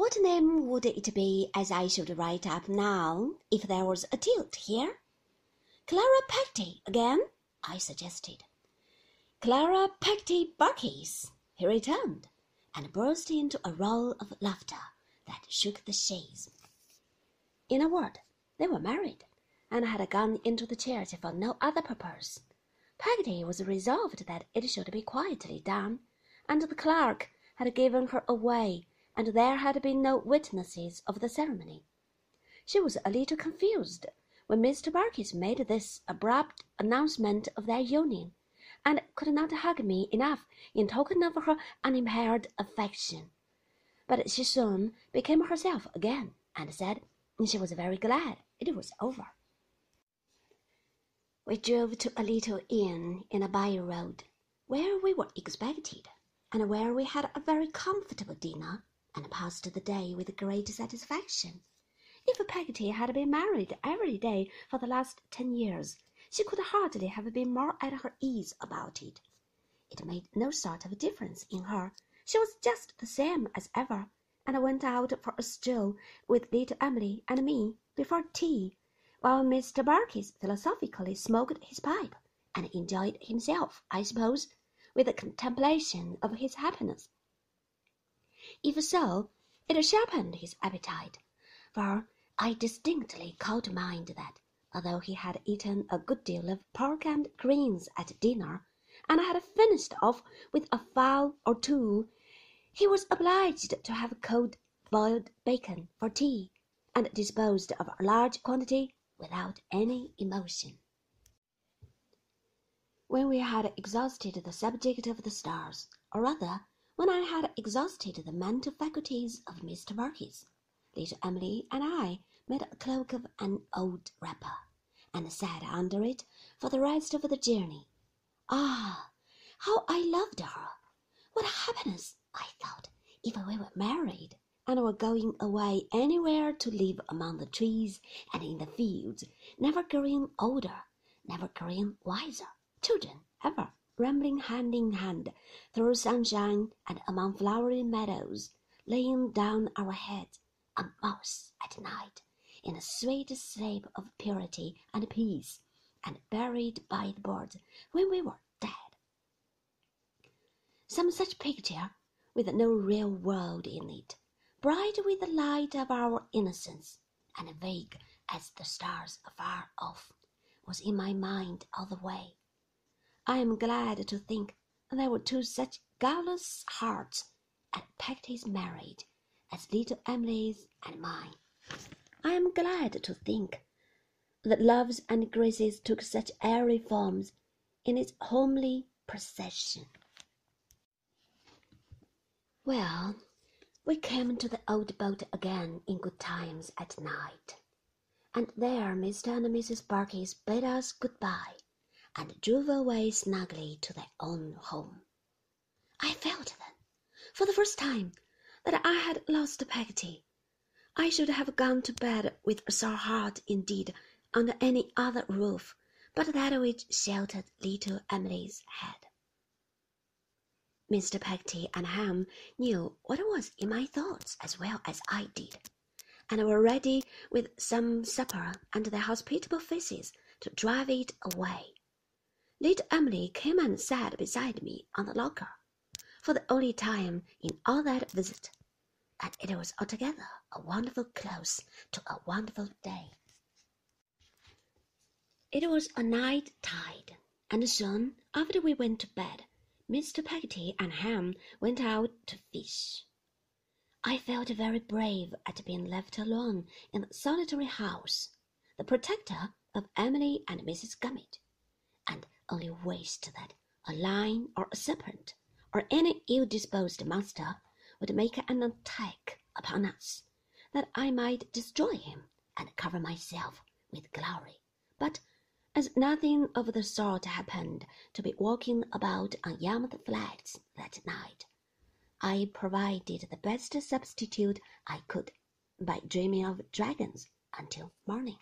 What name would it be as I should write up now if there was a tilt here? Clara Peggotty again, I suggested. Clara Peggotty Barkis, he returned, and burst into a roll of laughter that shook the chaise. In a word, they were married, and had gone into the church for no other purpose. Peggotty was resolved that it should be quietly done, and the clerk had given her away, and there had been no witnesses of the ceremony. She was a little confused when Mr. Barkis made this abrupt announcement of their union, and could not hug me enough in token of her unimpaired affection. But she soon became herself again, and said she was very glad it was over. We drove to a little inn in a by road, where we were expected, and where we had a very comfortable dinner, and passed the day with great satisfaction. If Peggotty had been married every day for the last ten years, she could hardly have been more at her ease about it. It made no sort of difference in her. She was just the same as ever, and went out for a stroll with little Emily and me before tea while Mr. Barkis philosophically smoked his pipe and enjoyed himself, I suppose, with the contemplation of his happiness. If so, it sharpened his appetite, for I distinctly called to mind that, although he had eaten a good deal of pork and greens at dinner, and had finished off with a fowl or two, he was obliged to have cold boiled bacon for tea, and disposed of a large quantity without any emotion. When we had exhausted the subject of the stars, or rather, when I had exhausted the mental faculties of Mr. Barkis, little Emily and I made a cloak of an old wrapper, and sat under it for the rest of the journey. Ah, how I loved her! What happiness, I thought, if we were married! and were going away anywhere to live among the trees and in the fields, never growing older, never growing wiser, children ever rambling hand in hand through sunshine and among flowery meadows, laying down our heads on moss at night in a sweet sleep of purity and peace, and buried by the birds when we were dead. Some such picture, with no real world in it, bright with the light of our innocence, and vague as the stars afar off, was in my mind all the way. I am glad to think there were two such guileless hearts at Peggotty's marriage as little Emily's and mine. I am glad to think that loves and graces took such airy forms in its homely procession. Well, we came to the old boat again in good times at night, and there Mr. and Mrs. Barkis bade us good bye and drove away snugly to their own home. I felt then, for the first time, that I had lost Peggotty. I should have gone to bed with a sore heart indeed under any other roof but that which sheltered little Emily's head. Mr. Peggotty and Ham knew what was in my thoughts as well as I did, and were ready with some supper and their hospitable faces to drive it away. Little Emily came and sat beside me on the locker, for the only time in all that visit, and it was altogether a wonderful close to a wonderful day. It was a night tide, and soon after we went to bed, Mr. Peggotty and Ham went out to fish. I felt very brave at being left alone in the solitary house, the protector of Emily and Mrs. Gummidge, and only wished that a lion or a serpent or any ill-disposed monster would make an attack upon us, that I might destroy him and cover myself with glory. But as nothing of the sort happened to be walking about on Yarmouth Flats that night, I provided the best substitute I could by dreaming of dragons until morning.